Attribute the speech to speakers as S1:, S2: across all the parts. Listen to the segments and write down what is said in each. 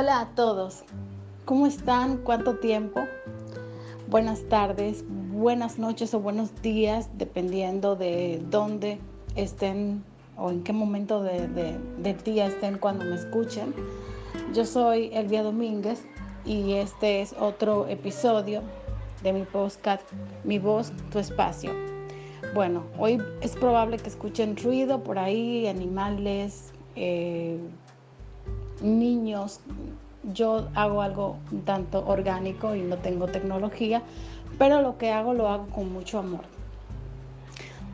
S1: Hola a todos, ¿cómo están? ¿Cuánto tiempo? Buenas tardes, buenas noches o buenos días, dependiendo de dónde estén o en qué momento de, del día estén cuando me escuchen. Yo soy Elvia Domínguez y este es otro episodio de mi podcast Mi voz, tu espacio. Bueno, hoy es probable que escuchen ruido por ahí, animales, eh, niños. Yo hago algo tanto orgánico y no tengo tecnología, pero lo que hago lo hago con mucho amor.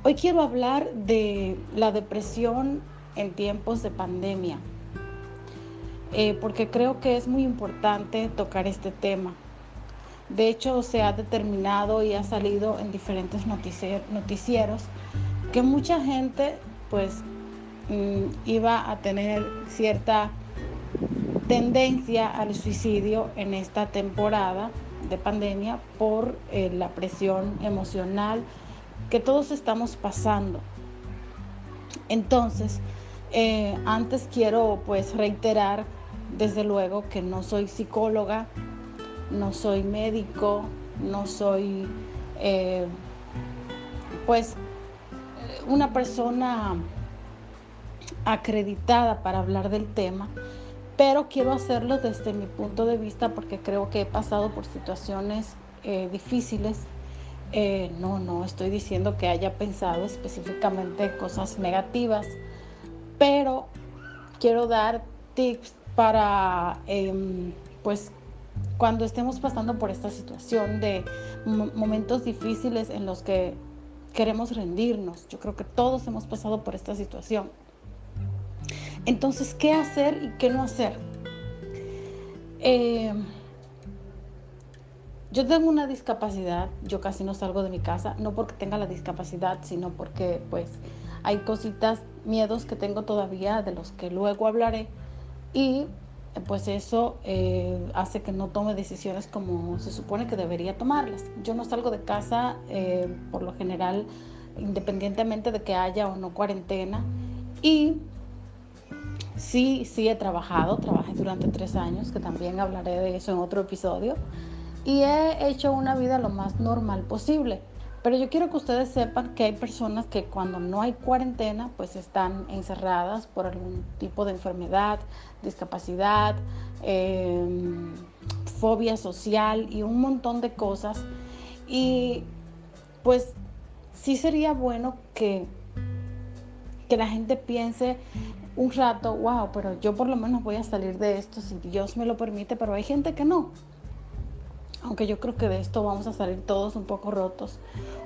S1: Hoy quiero hablar de la depresión en tiempos de pandemia, eh, porque creo que es muy importante tocar este tema. De hecho, se ha determinado y ha salido en diferentes noticieros que mucha gente pues mm, iba a tener cierta tendencia al suicidio en esta temporada de pandemia por eh, la presión emocional que todos estamos pasando. Entonces, eh, antes quiero pues reiterar desde luego que no soy psicóloga, no soy médico, no soy eh, pues una persona acreditada para hablar del tema, pero quiero hacerlo desde mi punto de vista porque creo que he pasado por situaciones eh, difíciles. Eh, no, no estoy diciendo que haya pensado específicamente cosas negativas, pero quiero dar tips para, em, pues, cuando estemos pasando por esta situación de momentos difíciles en los que queremos rendirnos. Yo creo que todos hemos pasado por esta situación. Entonces, ¿qué hacer y qué no hacer? Eh, yo tengo una discapacidad, yo casi no salgo de mi casa, no porque tenga la discapacidad, sino porque pues hay cositas, miedos que tengo todavía de los que luego hablaré y pues eso eh, hace que no tome decisiones como se supone que debería tomarlas. Yo no salgo de casa eh, por lo general independientemente de que haya o no cuarentena y Sí, sí he trabajado, trabajé durante tres años, que también hablaré de eso en otro episodio, y he hecho una vida lo más normal posible. Pero yo quiero que ustedes sepan que hay personas que cuando no hay cuarentena, pues están encerradas por algún tipo de enfermedad, discapacidad, em, fobia social y un montón de cosas. Y pues sí sería bueno que, que la gente piense un rato, wow, pero yo por lo menos voy a salir de esto si Dios me lo permite, pero hay gente que no. Aunque yo creo que de esto vamos a salir todos un poco rotos,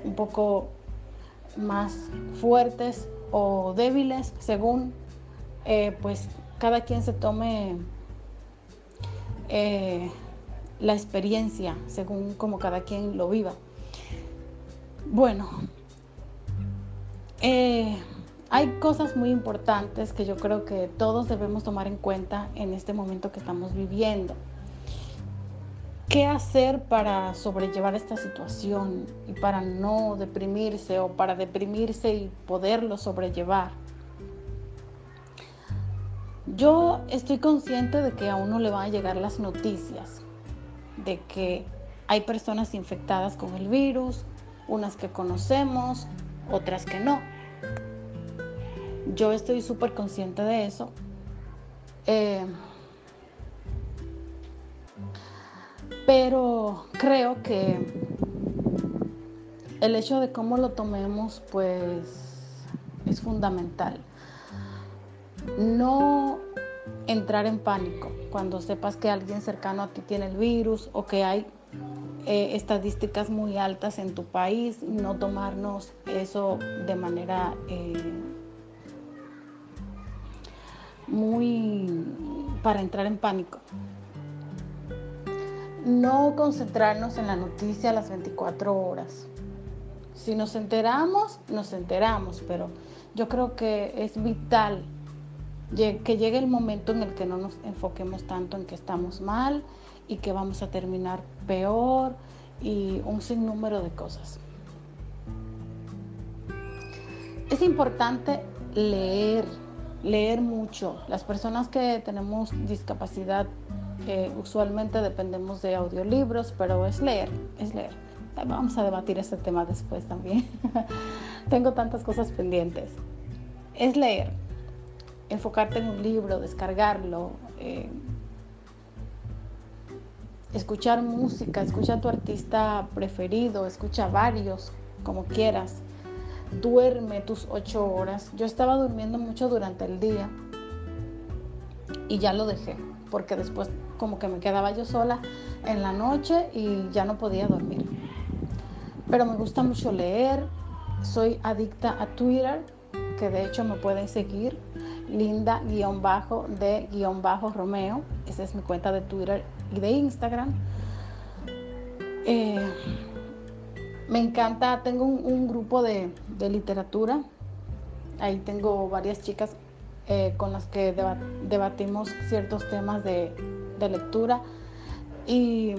S1: un poco más fuertes o débiles, según eh, pues cada quien se tome eh, la experiencia, según como cada quien lo viva. Bueno, eh, hay cosas muy importantes que yo creo que todos debemos tomar en cuenta en este momento que estamos viviendo. ¿Qué hacer para sobrellevar esta situación y para no deprimirse o para deprimirse y poderlo sobrellevar? Yo estoy consciente de que a uno le van a llegar las noticias de que hay personas infectadas con el virus, unas que conocemos, otras que no. Yo estoy súper consciente de eso. Eh, pero creo que el hecho de cómo lo tomemos, pues, es fundamental. No entrar en pánico cuando sepas que alguien cercano a ti tiene el virus o que hay eh, estadísticas muy altas en tu país, no tomarnos eso de manera eh, muy para entrar en pánico. No concentrarnos en la noticia a las 24 horas. Si nos enteramos, nos enteramos, pero yo creo que es vital que llegue el momento en el que no nos enfoquemos tanto en que estamos mal y que vamos a terminar peor y un sinnúmero de cosas. Es importante leer leer mucho. Las personas que tenemos discapacidad usualmente dependemos de audiolibros, pero es leer, es leer. Vamos a debatir este tema después también. Tengo tantas cosas pendientes. Es leer, enfocarte en un libro, descargarlo, eh, escuchar música, escucha a tu artista preferido, escucha varios, como quieras. Duerme tus ocho horas. Yo estaba durmiendo mucho durante el día y ya lo dejé, porque después como que me quedaba yo sola en la noche y ya no podía dormir. Pero me gusta mucho leer, soy adicta a Twitter, que de hecho me pueden seguir, linda-de-romeo, esa es mi cuenta de Twitter y de Instagram. Eh, me encanta, tengo un, grupo de, literatura, ahí tengo varias chicas eh, con las que debatimos ciertos temas de, lectura. Y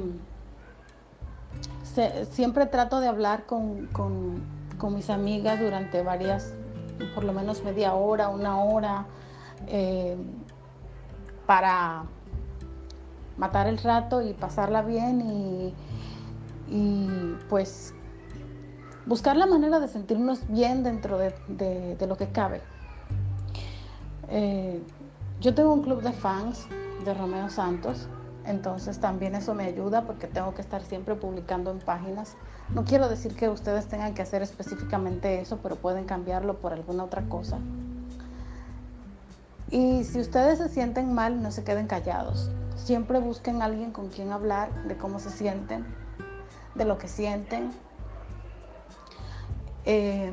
S1: siempre trato de hablar con, con, mis amigas durante varias, por lo menos media hora, una hora, eh, para matar el rato y pasarla bien y, pues buscar la manera de sentirnos bien dentro de, lo que cabe. Eh, yo tengo un club de fans de Romeo Santos, entonces también eso me ayuda porque tengo que estar siempre publicando en páginas. No quiero decir que ustedes tengan que hacer específicamente eso, pero pueden cambiarlo por alguna otra cosa. Y si ustedes se sienten mal, no se queden callados. Siempre busquen a alguien con quien hablar de cómo se sienten, de lo que sienten. Eh,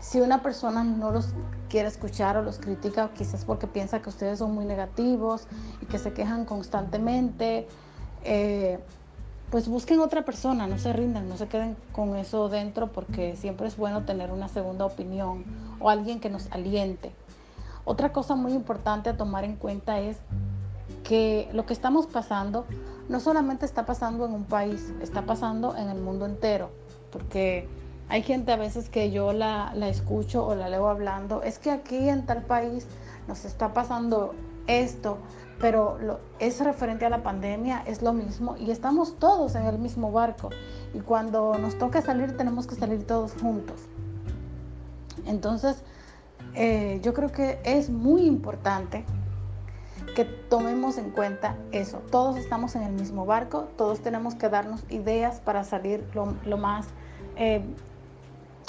S1: si una persona no los quiere escuchar o los critica, quizás porque piensa que ustedes son muy negativos y que se quejan constantemente, eh, pues busquen otra persona, no se rindan, no se queden con eso dentro porque siempre es bueno tener una segunda opinión o alguien que nos aliente. Otra cosa muy importante a tomar en cuenta es que lo que estamos pasando no solamente está pasando en un país, está pasando en el mundo entero, porque hay gente a veces que yo la, escucho o la leo hablando, es que aquí en tal país nos está pasando esto, pero lo, es referente a la pandemia, es lo mismo y estamos todos en el mismo barco y cuando nos toca salir tenemos que salir todos juntos. Entonces, eh, yo creo que es muy importante que tomemos en cuenta eso. Todos estamos en el mismo barco, todos tenemos que darnos ideas para salir lo, más eh,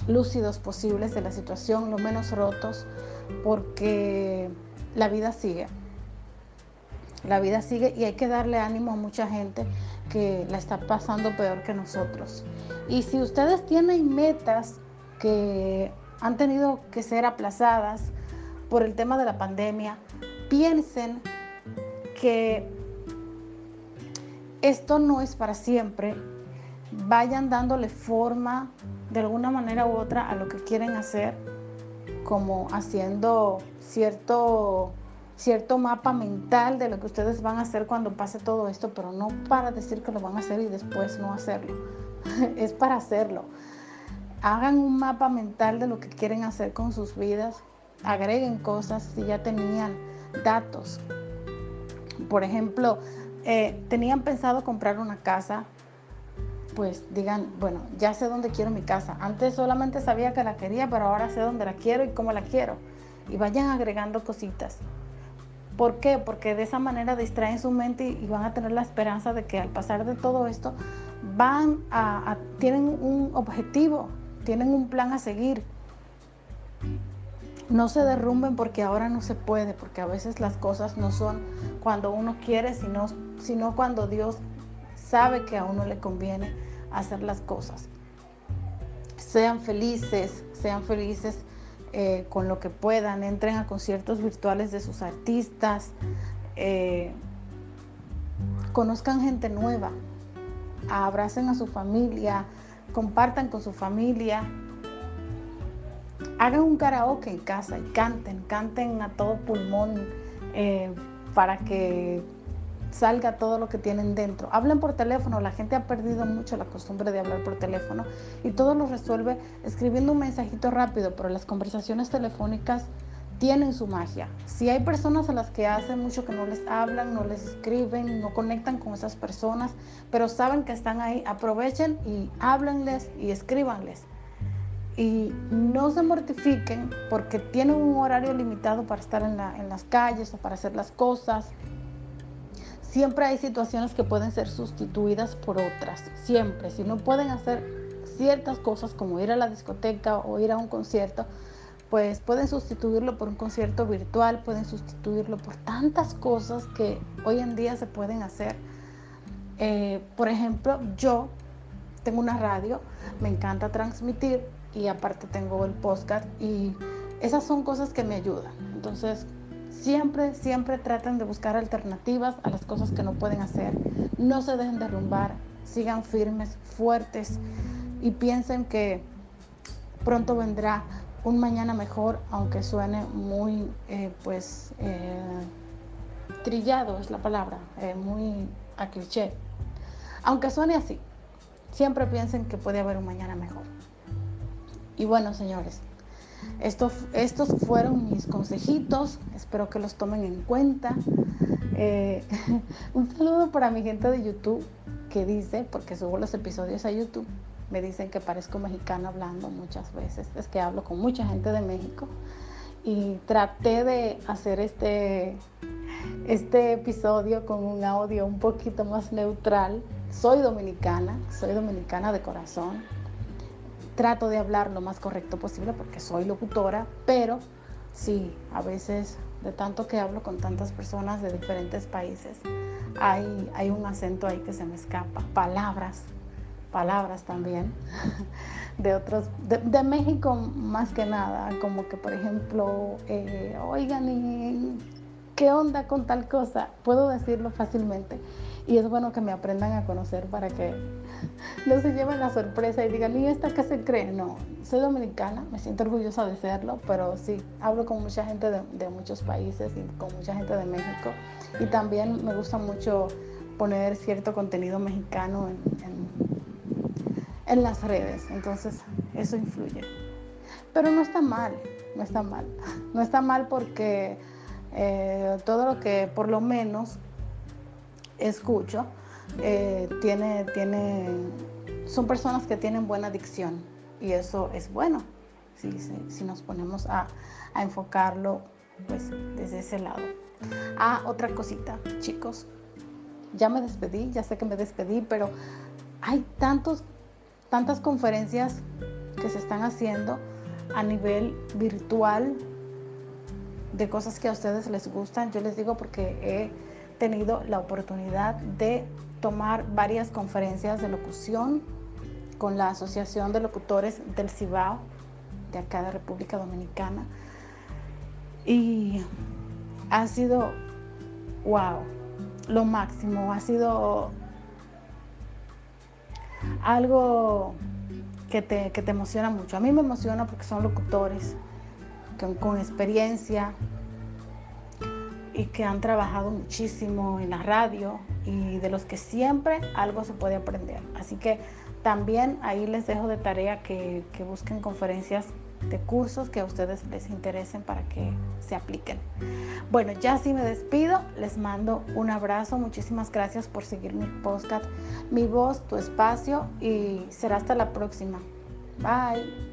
S1: lúcidos posibles de la situación, lo menos rotos, porque la vida sigue. La vida sigue y hay que darle ánimo a mucha gente que la está pasando peor que nosotros. Y si ustedes tienen metas que han tenido que ser aplazadas por el tema de la pandemia, piensen que esto no es para siempre. Vayan dándole forma de alguna manera u otra a lo que quieren hacer, como haciendo cierto, cierto mapa mental de lo que ustedes van a hacer cuando pase todo esto, pero no para decir que lo van a hacer y después no hacerlo. es para hacerlo hagan un mapa mental de lo que quieren hacer con sus vidas, agreguen cosas si ya tenían datos. Por ejemplo, eh, tenían pensado comprar una casa, pues digan, bueno, ya sé dónde quiero mi casa. Antes solamente sabía que la quería, pero ahora sé dónde la quiero y cómo la quiero. Y vayan agregando cositas. ¿Por qué? Porque de esa manera distraen su mente y, van a tener la esperanza de que al pasar de todo esto van a tienen un objetivo tienen un plan a seguir. No se derrumben porque ahora no se puede, porque a veces las cosas no son cuando uno quiere, sino, sino cuando Dios sabe que a uno le conviene hacer las cosas. Sean felices, sean felices eh, con lo que puedan, entren a conciertos virtuales de sus artistas, eh, conozcan gente nueva, abracen a su familia, compartan con su familia, hagan un karaoke en casa y canten, canten a todo pulmón eh, para que salga todo lo que tienen dentro. Hablen por teléfono, la gente ha perdido mucho la costumbre de hablar por teléfono y todo lo resuelve escribiendo un mensajito rápido, pero las conversaciones telefónicas tienen su magia. Si hay personas a las que hace mucho que no les hablan, no les escriben, no conectan con esas personas, pero saben que están ahí, aprovechen y háblenles y escríbanles. Y no se mortifiquen porque tienen un horario limitado para estar en, en las calles o para hacer las cosas. Siempre hay situaciones que pueden ser sustituidas por otras. Siempre. Si no pueden hacer ciertas cosas como ir a la discoteca o ir a un concierto, pues pueden sustituirlo por un concierto virtual, pueden sustituirlo por tantas cosas que hoy en día se pueden hacer. Eh, por ejemplo, yo tengo una radio, me encanta transmitir y aparte tengo el podcast y esas son cosas que me ayudan. Entonces, siempre, siempre traten de buscar alternativas a las cosas que no pueden hacer. No se dejen derrumbar, sigan firmes, fuertes y piensen que pronto vendrá un mañana mejor, aunque suene muy, eh, pues, eh, trillado es la palabra, eh, muy a cliché. Aunque suene así, siempre piensen que puede haber un mañana mejor. Y bueno, señores, estos, estos fueron mis consejitos, espero que los tomen en cuenta. un saludo para mi gente de YouTube que dice, porque subo los episodios a YouTube, me dicen que parezco mexicana hablando muchas veces. Es que hablo con mucha gente de México y traté de hacer este, este episodio con un audio un poquito más neutral. Soy dominicana, soy dominicana de corazón. Trato de hablar lo más correcto posible porque soy locutora, pero sí, a veces de tanto que hablo con tantas personas de diferentes países, hay, hay un acento ahí que se me escapa, palabras palabras también de otros, de, México más que nada, como que por ejemplo, eh, oigan, ¿y qué onda con tal cosa? Puedo decirlo fácilmente y es bueno que me aprendan a conocer para que no se lleven la sorpresa y digan, ¿y esta qué se cree? No, soy dominicana, me siento orgullosa de serlo, pero sí, hablo con mucha gente de, muchos países y con mucha gente de México y también me gusta mucho poner cierto contenido mexicano en en las redes. Entonces, eso influye. Pero no está mal, no está mal. No está mal porque eh, todo lo que por lo menos escucho eh, tiene, tiene, son personas que tienen buena dicción y eso es bueno si, si, nos ponemos a, a, enfocarlo pues desde ese lado. Ah, otra cosita, chicos, ya me despedí, ya sé que me despedí, pero hay tantos tantas conferencias que se están haciendo a nivel virtual de cosas que a ustedes les gustan. Yo les digo porque he tenido la oportunidad de tomar varias conferencias de locución con la Asociación de Locutores del Cibao de acá de República Dominicana. Y ha sido, wow, lo máximo, ha sido algo que te, emociona mucho. A mí me emociona porque son locutores con, experiencia y que han trabajado muchísimo en la radio y de los que siempre algo se puede aprender. Así que también ahí les dejo de tarea que, que busquen conferencias de cursos que a ustedes les interesen para que se apliquen. Bueno, ya sí me despido, les mando un abrazo, muchísimas gracias por seguir mi podcast, mi voz, tu espacio y será hasta la próxima. Bye.